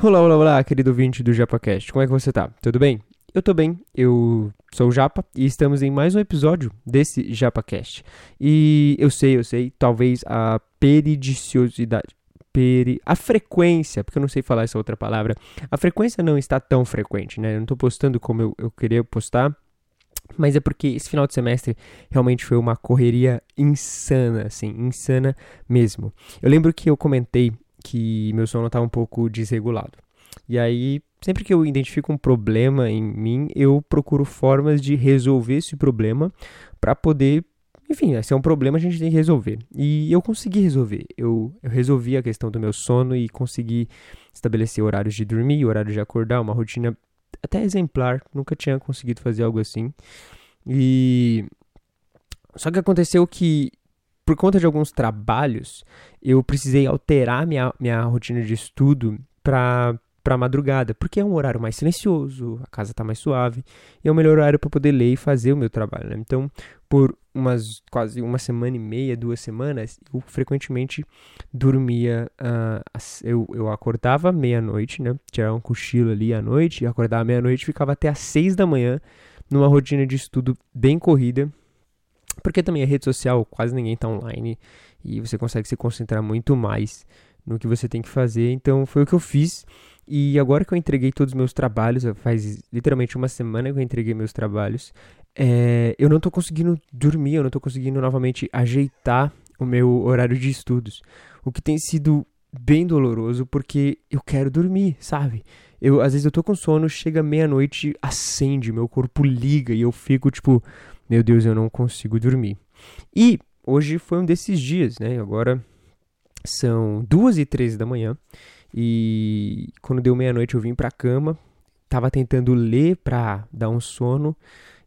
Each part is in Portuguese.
Olá, olá, olá, querido ouvinte do JapaCast. Como é que você tá? Tudo bem? Eu tô bem, eu sou o Japa e estamos em mais um episódio desse JapaCast. E eu sei, eu sei, talvez a peridiciosidade, peri, a frequência, porque eu não sei falar essa outra palavra, a frequência não está tão frequente, né? Eu não tô postando como eu, eu queria postar, mas é porque esse final de semestre realmente foi uma correria insana, assim, insana mesmo. Eu lembro que eu comentei que meu sono estava um pouco desregulado. E aí, sempre que eu identifico um problema em mim, eu procuro formas de resolver esse problema para poder. Enfim, se é um problema, a gente tem que resolver. E eu consegui resolver. Eu, eu resolvi a questão do meu sono e consegui estabelecer horários de dormir, horários de acordar, uma rotina até exemplar. Nunca tinha conseguido fazer algo assim. E. Só que aconteceu que por conta de alguns trabalhos, eu precisei alterar minha, minha rotina de estudo para para madrugada, porque é um horário mais silencioso, a casa está mais suave, e é o melhor horário para poder ler e fazer o meu trabalho. Né? Então, por umas quase uma semana e meia, duas semanas, eu frequentemente dormia, uh, eu, eu acordava meia-noite, né? Tirava um cochilo ali à noite, acordava meia-noite ficava até às seis da manhã, numa rotina de estudo bem corrida, porque também a rede social, quase ninguém está online e você consegue se concentrar muito mais no que você tem que fazer. Então foi o que eu fiz. E agora que eu entreguei todos os meus trabalhos, faz literalmente uma semana que eu entreguei meus trabalhos, é, eu não estou conseguindo dormir, eu não estou conseguindo novamente ajeitar o meu horário de estudos. O que tem sido bem doloroso porque eu quero dormir, sabe? Eu, às vezes eu tô com sono, chega meia-noite, acende, meu corpo liga e eu fico tipo, meu Deus, eu não consigo dormir. E hoje foi um desses dias, né? Agora são duas e treze da manhã e quando deu meia-noite eu vim pra cama, tava tentando ler pra dar um sono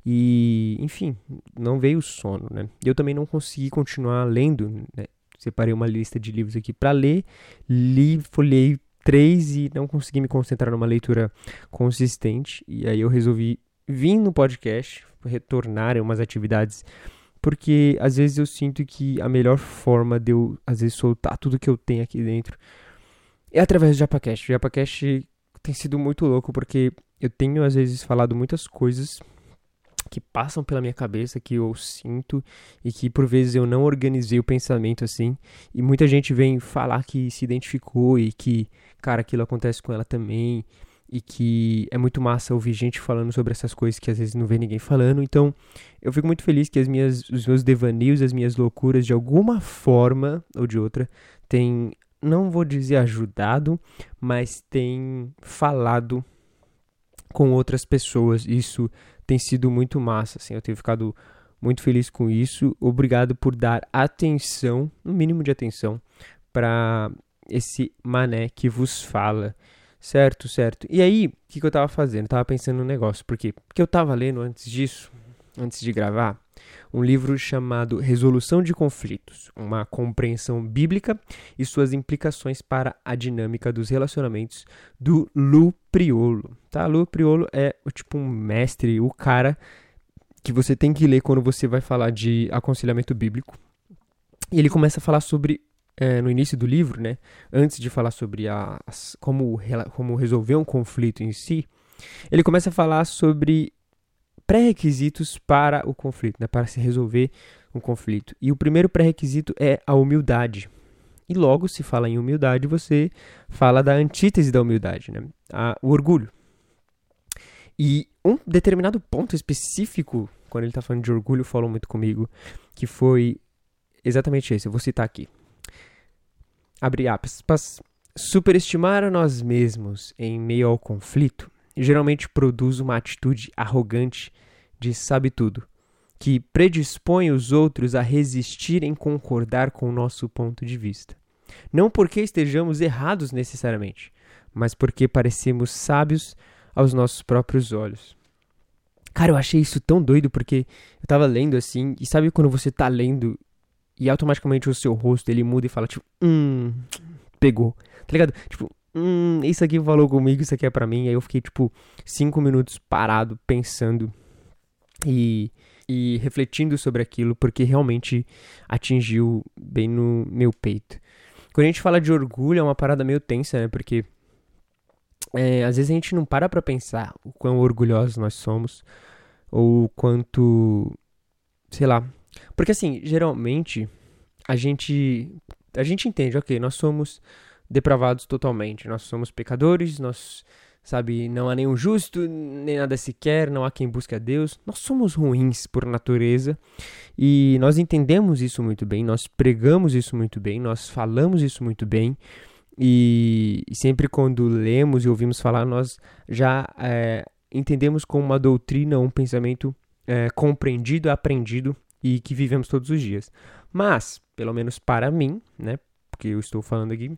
e, enfim, não veio o sono, né? Eu também não consegui continuar lendo, né? Separei uma lista de livros aqui para ler, li, folhei três e não consegui me concentrar numa leitura consistente. E aí eu resolvi vir no podcast, retornar a umas atividades, porque às vezes eu sinto que a melhor forma de eu, às vezes, soltar tudo que eu tenho aqui dentro é através do JapaCast. O JapaCast tem sido muito louco, porque eu tenho, às vezes, falado muitas coisas que passam pela minha cabeça, que eu sinto e que por vezes eu não organizei o pensamento assim. E muita gente vem falar que se identificou e que, cara, aquilo acontece com ela também e que é muito massa ouvir gente falando sobre essas coisas que às vezes não vê ninguém falando. Então, eu fico muito feliz que as minhas, os meus devaneios, as minhas loucuras, de alguma forma ou de outra, têm, não vou dizer ajudado, mas têm falado com outras pessoas. Isso tem sido muito massa, assim, eu tenho ficado muito feliz com isso. Obrigado por dar atenção, no mínimo de atenção, para esse mané que vos fala. Certo, certo. E aí, o que, que, eu tava fazendo? Eu tava pensando no negócio. Por quê? Porque eu tava lendo antes disso, antes de gravar, um livro chamado Resolução de Conflitos, uma compreensão bíblica e suas implicações para a dinâmica dos relacionamentos do Lu Priolo. Tá? Lu Priolo é tipo um mestre, o cara que você tem que ler quando você vai falar de aconselhamento bíblico. E ele começa a falar sobre é, no início do livro, né, antes de falar sobre a, as, como, como resolver um conflito em si, ele começa a falar sobre pré-requisitos para o conflito, né, para se resolver um conflito. E o primeiro pré-requisito é a humildade. E logo, se fala em humildade, você fala da antítese da humildade, né, a, o orgulho. E um determinado ponto específico, quando ele está falando de orgulho, falou muito comigo, que foi exatamente esse. Eu vou citar aqui abre aspas, superestimar a nós mesmos em meio ao conflito geralmente produz uma atitude arrogante de sabe tudo, que predispõe os outros a resistir em concordar com o nosso ponto de vista. Não porque estejamos errados necessariamente, mas porque parecemos sábios aos nossos próprios olhos. Cara, eu achei isso tão doido porque eu tava lendo assim, e sabe quando você tá lendo e automaticamente o seu rosto ele muda e fala tipo, hum, pegou. Tá ligado? Tipo, hum, isso aqui falou comigo, isso aqui é para mim. Aí eu fiquei tipo cinco minutos parado pensando e e refletindo sobre aquilo porque realmente atingiu bem no meu peito. Quando a gente fala de orgulho é uma parada meio tensa, né? Porque é, às vezes a gente não para pra pensar o quão orgulhosos nós somos, ou quanto. sei lá. Porque assim, geralmente a gente. a gente entende, ok, nós somos depravados totalmente, nós somos pecadores, nós sabe? Não há nenhum justo, nem nada sequer, não há quem busque a Deus. Nós somos ruins por natureza e nós entendemos isso muito bem, nós pregamos isso muito bem, nós falamos isso muito bem. E, e sempre quando lemos e ouvimos falar, nós já é, entendemos como uma doutrina, um pensamento é, compreendido, aprendido e que vivemos todos os dias. Mas, pelo menos para mim, né, porque eu estou falando aqui,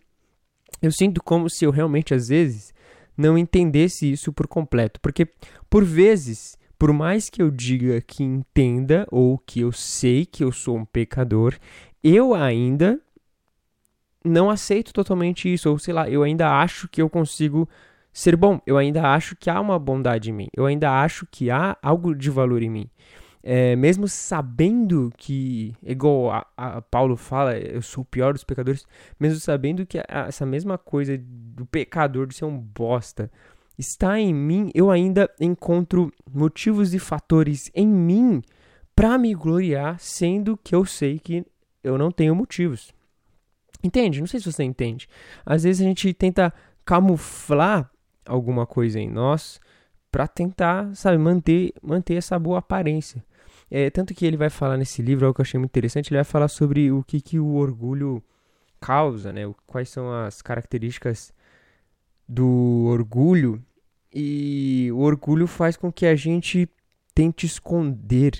eu sinto como se eu realmente às vezes não entendesse isso por completo. Porque, por vezes, por mais que eu diga que entenda ou que eu sei que eu sou um pecador, eu ainda não aceito totalmente isso. Ou sei lá, eu ainda acho que eu consigo ser bom. Eu ainda acho que há uma bondade em mim. Eu ainda acho que há algo de valor em mim é, mesmo sabendo que, igual a, a, Paulo fala, eu sou o pior dos pecadores, mesmo sabendo que a, essa mesma coisa do pecador de ser um bosta está em mim, eu ainda encontro motivos e fatores em mim para me gloriar, sendo que eu sei que eu não tenho motivos. Entende? Não sei se você entende. Às vezes a gente tenta camuflar alguma coisa em nós para tentar, sabe, manter, manter essa boa aparência. É, tanto que ele vai falar nesse livro, algo que eu achei muito interessante, ele vai falar sobre o que, que o orgulho causa, né? Quais são as características do orgulho. E o orgulho faz com que a gente tente esconder,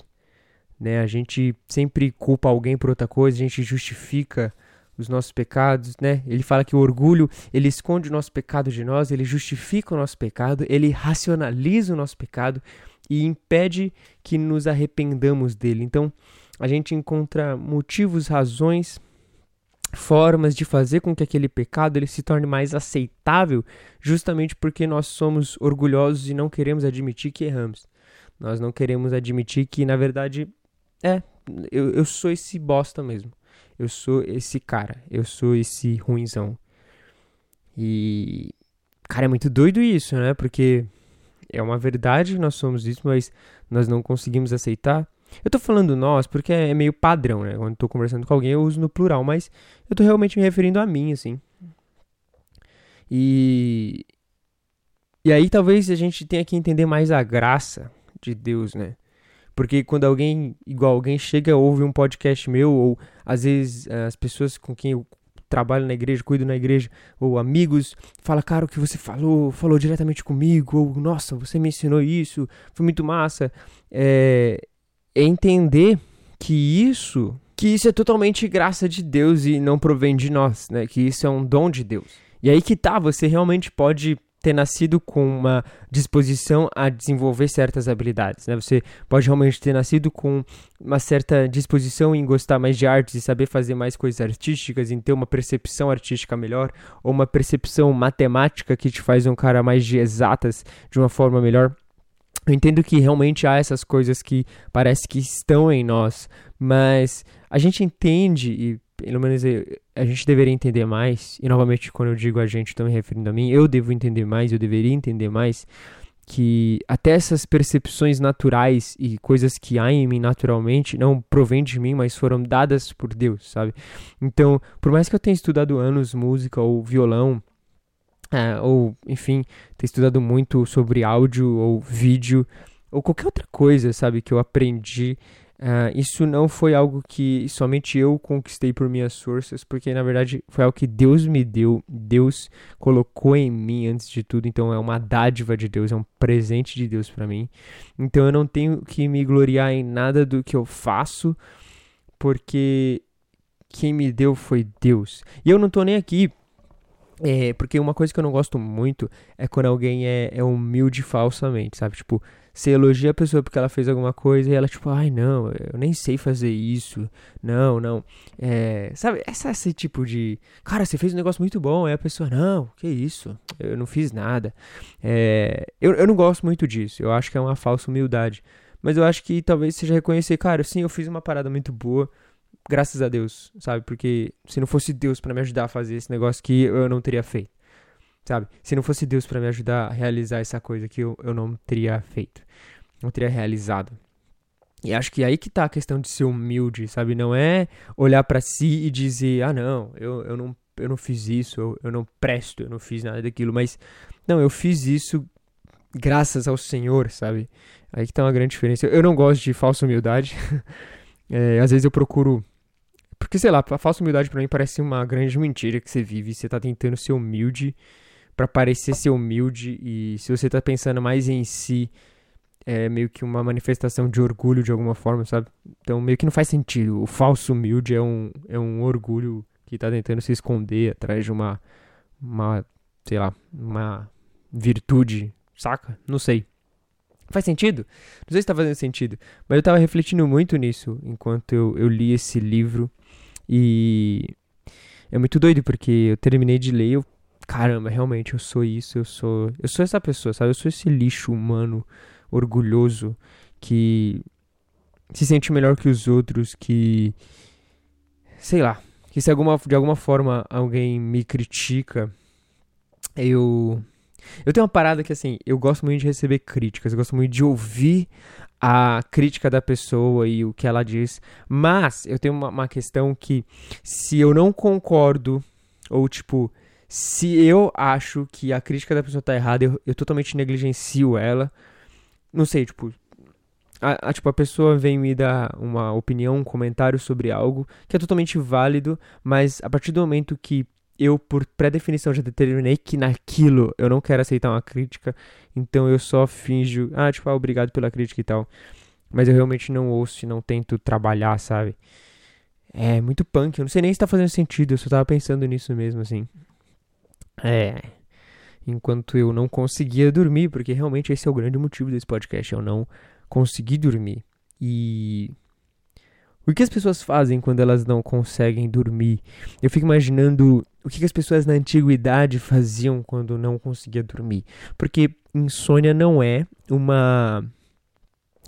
né? A gente sempre culpa alguém por outra coisa, a gente justifica os nossos pecados, né? Ele fala que o orgulho, ele esconde o nosso pecado de nós, ele justifica o nosso pecado, ele racionaliza o nosso pecado e impede que nos arrependamos dele. Então, a gente encontra motivos, razões, formas de fazer com que aquele pecado ele se torne mais aceitável, justamente porque nós somos orgulhosos e não queremos admitir que erramos. Nós não queremos admitir que, na verdade, é, eu, eu sou esse bosta mesmo. Eu sou esse cara. Eu sou esse ruinzão. E. Cara, é muito doido isso, né? Porque é uma verdade, nós somos isso, mas nós não conseguimos aceitar. Eu tô falando nós porque é meio padrão, né? Quando tô conversando com alguém eu uso no plural, mas eu tô realmente me referindo a mim, assim. E. E aí talvez a gente tenha que entender mais a graça de Deus, né? Porque quando alguém, igual alguém chega, ouve um podcast meu, ou às vezes as pessoas com quem eu trabalho na igreja, cuido na igreja, ou amigos, fala, cara, o que você falou, falou diretamente comigo, ou nossa, você me ensinou isso, foi muito massa. É, é entender que isso, que isso é totalmente graça de Deus e não provém de nós, né? Que isso é um dom de Deus. E aí que tá, você realmente pode ter nascido com uma disposição a desenvolver certas habilidades, né? Você pode realmente ter nascido com uma certa disposição em gostar mais de artes e saber fazer mais coisas artísticas, em ter uma percepção artística melhor, ou uma percepção matemática que te faz um cara mais de exatas de uma forma melhor. Eu entendo que realmente há essas coisas que parece que estão em nós, mas a gente entende e pelo menos a gente deveria entender mais, e novamente quando eu digo a gente, estou me referindo a mim, eu devo entender mais, eu deveria entender mais que até essas percepções naturais e coisas que há em mim naturalmente não provêm de mim, mas foram dadas por Deus, sabe? Então, por mais que eu tenha estudado anos música ou violão, é, ou enfim, ter estudado muito sobre áudio ou vídeo, ou qualquer outra coisa, sabe, que eu aprendi Uh, isso não foi algo que somente eu conquistei por minhas forças, porque na verdade foi algo que Deus me deu, Deus colocou em mim antes de tudo, então é uma dádiva de Deus, é um presente de Deus para mim. Então eu não tenho que me gloriar em nada do que eu faço, porque quem me deu foi Deus. E eu não tô nem aqui é, porque uma coisa que eu não gosto muito é quando alguém é, é humilde falsamente, sabe? Tipo, você elogia a pessoa porque ela fez alguma coisa e ela, tipo, ai, não, eu nem sei fazer isso. Não, não. É, sabe, essa, esse tipo de. Cara, você fez um negócio muito bom. Aí a pessoa, não, que isso? Eu não fiz nada. É, eu, eu não gosto muito disso. Eu acho que é uma falsa humildade. Mas eu acho que talvez seja reconhecer, cara, sim, eu fiz uma parada muito boa. Graças a Deus, sabe? Porque se não fosse Deus para me ajudar a fazer esse negócio que eu não teria feito. Sabe? Se não fosse Deus para me ajudar a realizar essa coisa que eu, eu não teria feito, não teria realizado. E acho que aí que tá a questão de ser humilde, sabe? Não é olhar para si e dizer, ah, não, eu, eu não eu não fiz isso, eu, eu não presto, eu não fiz nada daquilo, mas não, eu fiz isso graças ao Senhor, sabe? Aí que tá uma grande diferença. Eu não gosto de falsa humildade. é, às vezes eu procuro. Porque, sei lá, a falsa humildade para mim parece uma grande mentira que você vive. Você tá tentando ser humilde para parecer ser humilde. E se você tá pensando mais em si, é meio que uma manifestação de orgulho de alguma forma, sabe? Então meio que não faz sentido. O falso humilde é um, é um orgulho que tá tentando se esconder atrás de uma, uma, sei lá, uma virtude, saca? Não sei. Faz sentido? Não sei se tá fazendo sentido, mas eu tava refletindo muito nisso enquanto eu, eu li esse livro e é muito doido porque eu terminei de ler, eu caramba, realmente eu sou isso, eu sou, eu sou essa pessoa, sabe? Eu sou esse lixo humano orgulhoso que se sente melhor que os outros, que sei lá, que se alguma, de alguma forma alguém me critica, eu. Eu tenho uma parada que assim, eu gosto muito de receber críticas, eu gosto muito de ouvir a crítica da pessoa e o que ela diz, mas eu tenho uma, uma questão que se eu não concordo, ou tipo, se eu acho que a crítica da pessoa tá errada, eu, eu totalmente negligencio ela. Não sei, tipo, a, a, tipo, a pessoa vem me dar uma opinião, um comentário sobre algo que é totalmente válido, mas a partir do momento que eu, por pré-definição, já determinei que naquilo eu não quero aceitar uma crítica, então eu só finjo, ah, tipo, ah, obrigado pela crítica e tal. Mas eu realmente não ouço e não tento trabalhar, sabe? É muito punk, eu não sei nem se tá fazendo sentido, eu só tava pensando nisso mesmo, assim. É. Enquanto eu não conseguia dormir, porque realmente esse é o grande motivo desse podcast, eu não conseguir dormir. E o que as pessoas fazem quando elas não conseguem dormir? Eu fico imaginando o que as pessoas na antiguidade faziam quando não conseguia dormir. Porque insônia não é uma,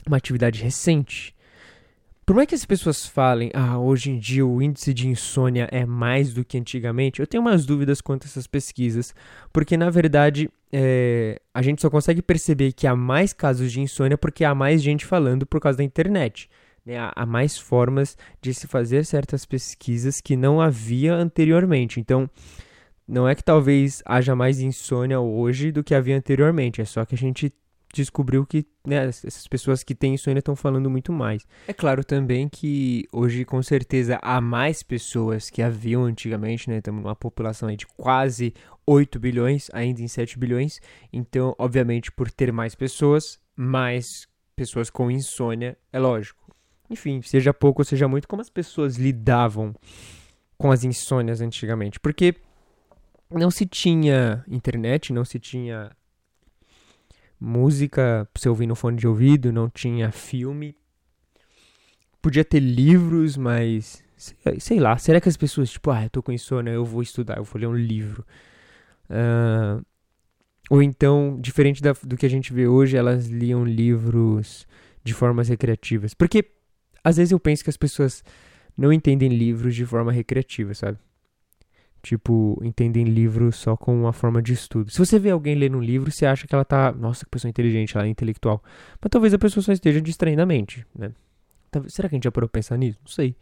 uma atividade recente. Por mais que as pessoas falem, ah, hoje em dia o índice de insônia é mais do que antigamente, eu tenho umas dúvidas quanto a essas pesquisas, porque na verdade é, a gente só consegue perceber que há mais casos de insônia porque há mais gente falando por causa da internet. Né? Há, há mais formas de se fazer certas pesquisas que não havia anteriormente. Então, não é que talvez haja mais insônia hoje do que havia anteriormente, é só que a gente descobriu que né, essas pessoas que têm insônia estão falando muito mais. É claro também que hoje, com certeza, há mais pessoas que haviam antigamente, né? Estamos numa população de quase 8 bilhões, ainda em 7 bilhões. Então, obviamente, por ter mais pessoas, mais pessoas com insônia, é lógico. Enfim, seja pouco ou seja muito, como as pessoas lidavam com as insônias antigamente? Porque não se tinha internet, não se tinha música pra você ouvir no fone de ouvido, não tinha filme. Podia ter livros, mas. Sei lá, será que as pessoas, tipo, ah, eu tô com insônia, eu vou estudar, eu vou ler um livro. Uh, ou então, diferente da, do que a gente vê hoje, elas liam livros de formas recreativas. Porque às vezes eu penso que as pessoas não entendem livros de forma recreativa, sabe? Tipo, entendem livros só como uma forma de estudo. Se você vê alguém lendo um livro, você acha que ela tá, nossa, que pessoa inteligente, ela é intelectual. Mas talvez a pessoa só esteja distraindo a mente, né? Será que a gente já parou pensar nisso? Não sei.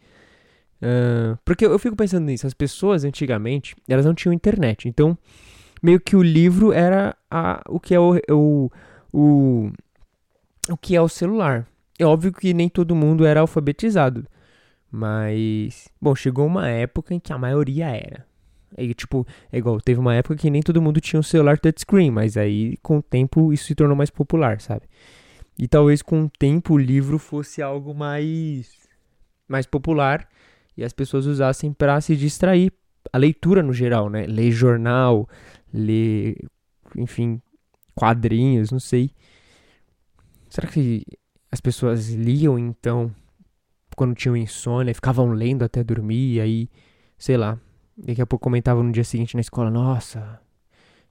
Uh, porque eu fico pensando nisso, as pessoas antigamente, elas não tinham internet. Então, meio que o livro era a, o que é o, o, o, o que é o celular. É óbvio que nem todo mundo era alfabetizado. Mas, bom, chegou uma época em que a maioria era. É, tipo, é igual, teve uma época que nem todo mundo tinha um celular touchscreen, mas aí com o tempo isso se tornou mais popular, sabe? E talvez com o tempo o livro fosse algo mais mais popular e as pessoas usassem para se distrair. A leitura no geral, né? Ler jornal, ler, enfim, quadrinhos, não sei. Será que as pessoas liam então quando tinham insônia, ficavam lendo até dormir e aí, sei lá, Daqui a pouco comentava no dia seguinte na escola: Nossa,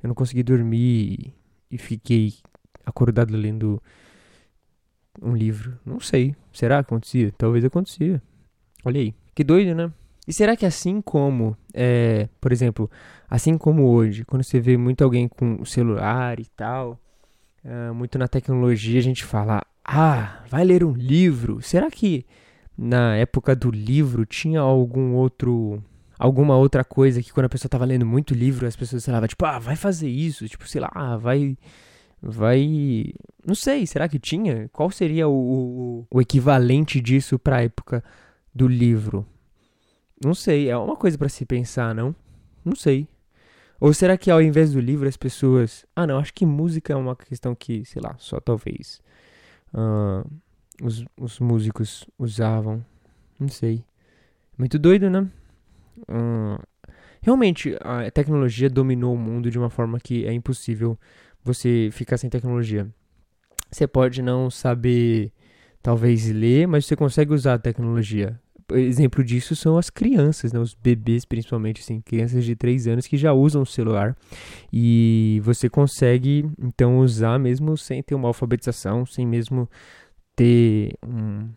eu não consegui dormir e fiquei acordado lendo um livro. Não sei. Será que acontecia? Talvez acontecia. Olha aí. Que doido, né? E será que assim como, é, por exemplo, assim como hoje, quando você vê muito alguém com o celular e tal, é, muito na tecnologia, a gente fala, ah, vai ler um livro. Será que na época do livro tinha algum outro alguma outra coisa que quando a pessoa tava lendo muito livro, as pessoas falavam, tipo, ah, vai fazer isso, tipo, sei lá, ah, vai vai, não sei, será que tinha? Qual seria o, o, equivalente disso para a época do livro? Não sei, é uma coisa para se pensar, não? Não sei. Ou será que ao invés do livro as pessoas. Ah, não, acho que música é uma questão que, sei lá, só talvez uh, os, os músicos usavam. Não sei. Muito doido, né? Realmente, a tecnologia dominou o mundo de uma forma que é impossível você ficar sem tecnologia. Você pode não saber, talvez, ler, mas você consegue usar a tecnologia exemplo disso são as crianças, né? Os bebês, principalmente, assim, crianças de 3 anos que já usam o celular. E você consegue, então, usar mesmo sem ter uma alfabetização, sem mesmo ter um.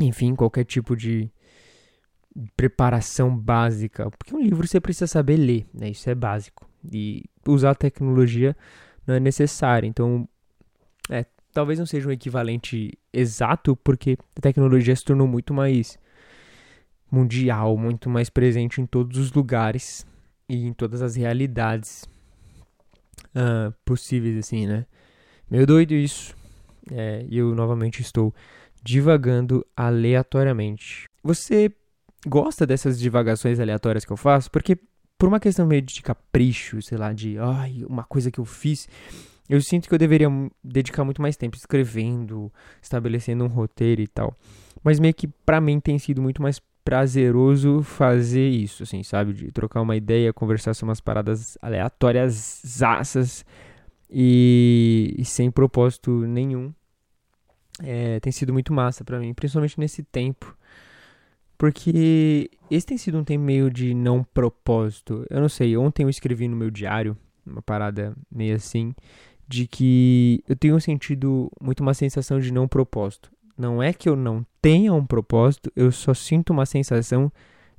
Enfim, qualquer tipo de preparação básica. Porque um livro você precisa saber ler, né? Isso é básico. E usar a tecnologia não é necessário. Então, é, talvez não seja um equivalente exato, porque a tecnologia se tornou muito mais mundial, muito mais presente em todos os lugares e em todas as realidades uh, possíveis, assim, né? Meio doido isso. É, e eu novamente estou divagando aleatoriamente. Você gosta dessas divagações aleatórias que eu faço? Porque por uma questão meio de capricho, sei lá, de ai, uma coisa que eu fiz, eu sinto que eu deveria dedicar muito mais tempo escrevendo, estabelecendo um roteiro e tal. Mas meio que para mim tem sido muito mais prazeroso fazer isso, assim, sabe? De trocar uma ideia, conversar sobre umas paradas aleatórias, zaças e, e sem propósito nenhum. É, tem sido muito massa para mim, principalmente nesse tempo. Porque esse tem sido um tempo meio de não propósito. Eu não sei, ontem eu escrevi no meu diário, uma parada meio assim, de que eu tenho sentido muito uma sensação de não propósito. Não é que eu não tenha um propósito, eu só sinto uma sensação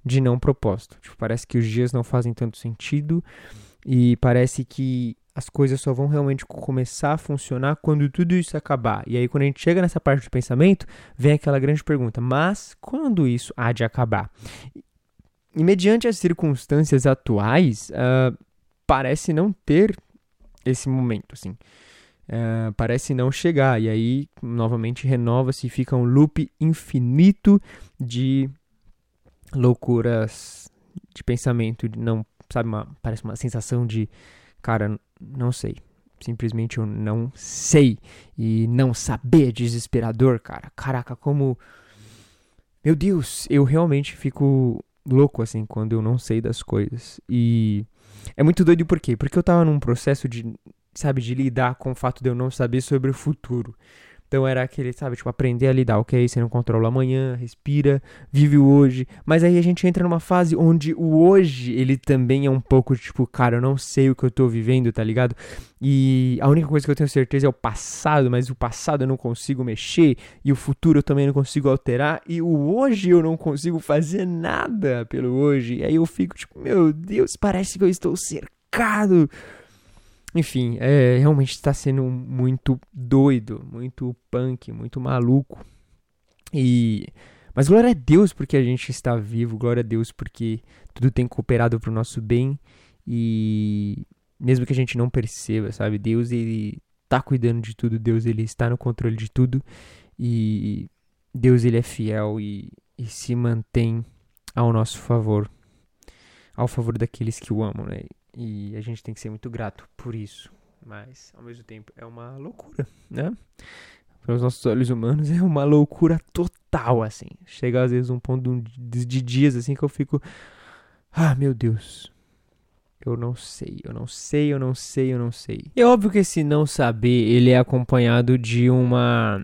de não propósito. Tipo, parece que os dias não fazem tanto sentido e parece que as coisas só vão realmente começar a funcionar quando tudo isso acabar. E aí, quando a gente chega nessa parte do pensamento, vem aquela grande pergunta: mas quando isso há de acabar? E mediante as circunstâncias atuais, uh, parece não ter esse momento, assim. Uh, parece não chegar. E aí, novamente, renova-se e fica um loop infinito de loucuras de pensamento. Não, sabe, uma, parece uma sensação de, cara, não sei. Simplesmente eu não sei. E não saber é desesperador, cara. Caraca, como. Meu Deus, eu realmente fico louco assim quando eu não sei das coisas. E é muito doido por quê? Porque eu tava num processo de sabe, de lidar com o fato de eu não saber sobre o futuro. Então era aquele, sabe, tipo, aprender a lidar, ok, você não controla amanhã, respira, vive o hoje. Mas aí a gente entra numa fase onde o hoje, ele também é um pouco, tipo, cara, eu não sei o que eu tô vivendo, tá ligado? E a única coisa que eu tenho certeza é o passado, mas o passado eu não consigo mexer, e o futuro eu também não consigo alterar, e o hoje eu não consigo fazer nada pelo hoje. E aí eu fico, tipo, meu Deus, parece que eu estou cercado enfim, é, realmente está sendo muito doido, muito punk, muito maluco. E mas glória a Deus porque a gente está vivo, glória a Deus porque tudo tem cooperado para o nosso bem e mesmo que a gente não perceba, sabe? Deus ele está cuidando de tudo, Deus ele está no controle de tudo e Deus ele é fiel e, e se mantém ao nosso favor, ao favor daqueles que o amam, né? E a gente tem que ser muito grato por isso. Mas, ao mesmo tempo, é uma loucura, né? Para os nossos olhos humanos, é uma loucura total, assim. Chega às vezes um ponto de dias, assim, que eu fico. Ah, meu Deus. Eu não sei, eu não sei, eu não sei, eu não sei. É óbvio que esse não saber, ele é acompanhado de uma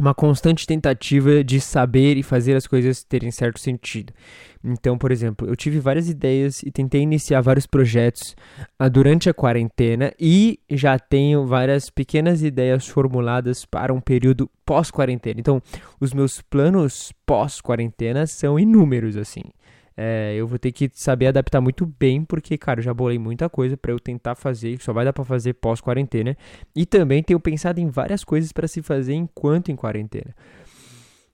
uma constante tentativa de saber e fazer as coisas terem certo sentido. Então, por exemplo, eu tive várias ideias e tentei iniciar vários projetos uh, durante a quarentena e já tenho várias pequenas ideias formuladas para um período pós-quarentena. Então, os meus planos pós-quarentena são inúmeros, assim. É, eu vou ter que saber adaptar muito bem, porque, cara, eu já bolei muita coisa para eu tentar fazer, só vai dar para fazer pós-quarentena. E também tenho pensado em várias coisas para se fazer enquanto em quarentena.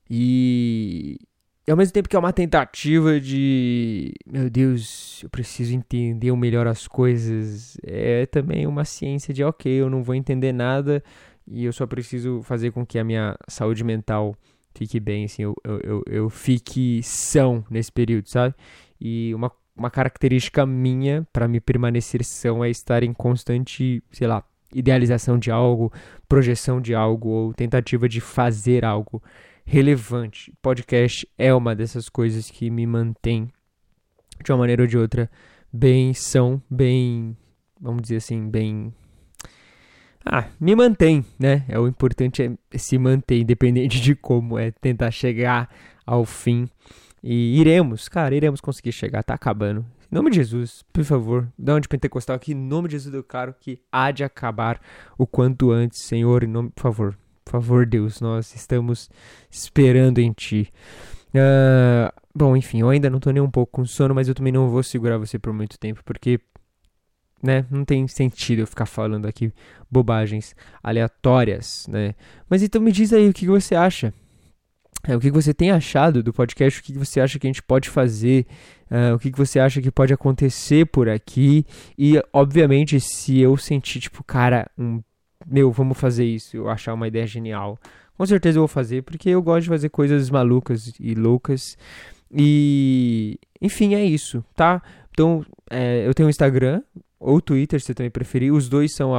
E, ao mesmo tempo que é uma tentativa de, meu Deus, eu preciso entender melhor as coisas, é também uma ciência de, ok, eu não vou entender nada e eu só preciso fazer com que a minha saúde mental fique bem, assim, eu, eu, eu, eu fique são nesse período, sabe? E uma, uma característica minha para me permanecer são é estar em constante, sei lá, idealização de algo, projeção de algo ou tentativa de fazer algo relevante. Podcast é uma dessas coisas que me mantém de uma maneira ou de outra bem são, bem, vamos dizer assim, bem ah, me mantém, né? É o importante é se manter, independente de como, é tentar chegar ao fim. E iremos, cara, iremos conseguir chegar, tá acabando. Em nome de Jesus, por favor, dá onde pentecostal aqui, em nome de Jesus eu quero que há de acabar o quanto antes, Senhor, em nome, por favor, por favor, Deus, nós estamos esperando em Ti. Uh, bom, enfim, eu ainda não tô nem um pouco com sono, mas eu também não vou segurar você por muito tempo, porque né? Não tem sentido eu ficar falando aqui bobagens aleatórias, né? Mas então me diz aí o que você acha. É, o que você tem achado do podcast? O que você acha que a gente pode fazer? Uh, o que você acha que pode acontecer por aqui? E, obviamente, se eu sentir, tipo, cara, um, meu, vamos fazer isso, eu achar uma ideia genial, com certeza eu vou fazer, porque eu gosto de fazer coisas malucas e loucas. E, enfim, é isso, tá? Então, é, eu tenho um Instagram, ou Twitter, se também preferir. Os dois são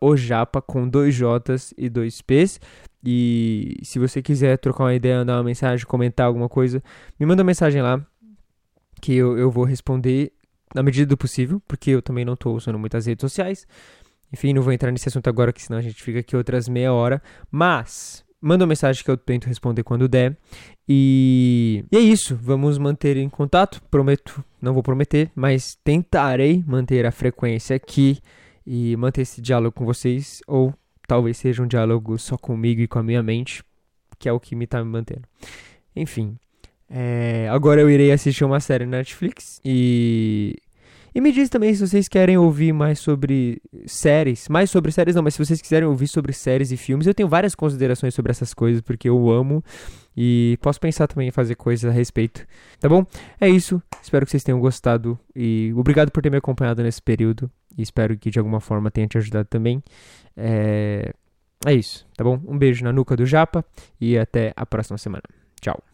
ojapa com dois J's e dois P's. E se você quiser trocar uma ideia, mandar uma mensagem, comentar alguma coisa, me manda uma mensagem lá que eu, eu vou responder na medida do possível, porque eu também não estou usando muitas redes sociais. Enfim, não vou entrar nesse assunto agora, que senão a gente fica aqui outras meia hora. Mas manda uma mensagem que eu tento responder quando der. E, e é isso, vamos manter em contato. Prometo, não vou prometer, mas tentarei manter a frequência aqui e manter esse diálogo com vocês. Ou talvez seja um diálogo só comigo e com a minha mente, que é o que me está me mantendo. Enfim, é, agora eu irei assistir uma série na Netflix e e me diz também se vocês querem ouvir mais sobre séries. Mais sobre séries não, mas se vocês quiserem ouvir sobre séries e filmes, eu tenho várias considerações sobre essas coisas, porque eu amo. E posso pensar também em fazer coisas a respeito. Tá bom? É isso. Espero que vocês tenham gostado. E obrigado por ter me acompanhado nesse período. E espero que de alguma forma tenha te ajudado também. É, é isso, tá bom? Um beijo na nuca do Japa e até a próxima semana. Tchau.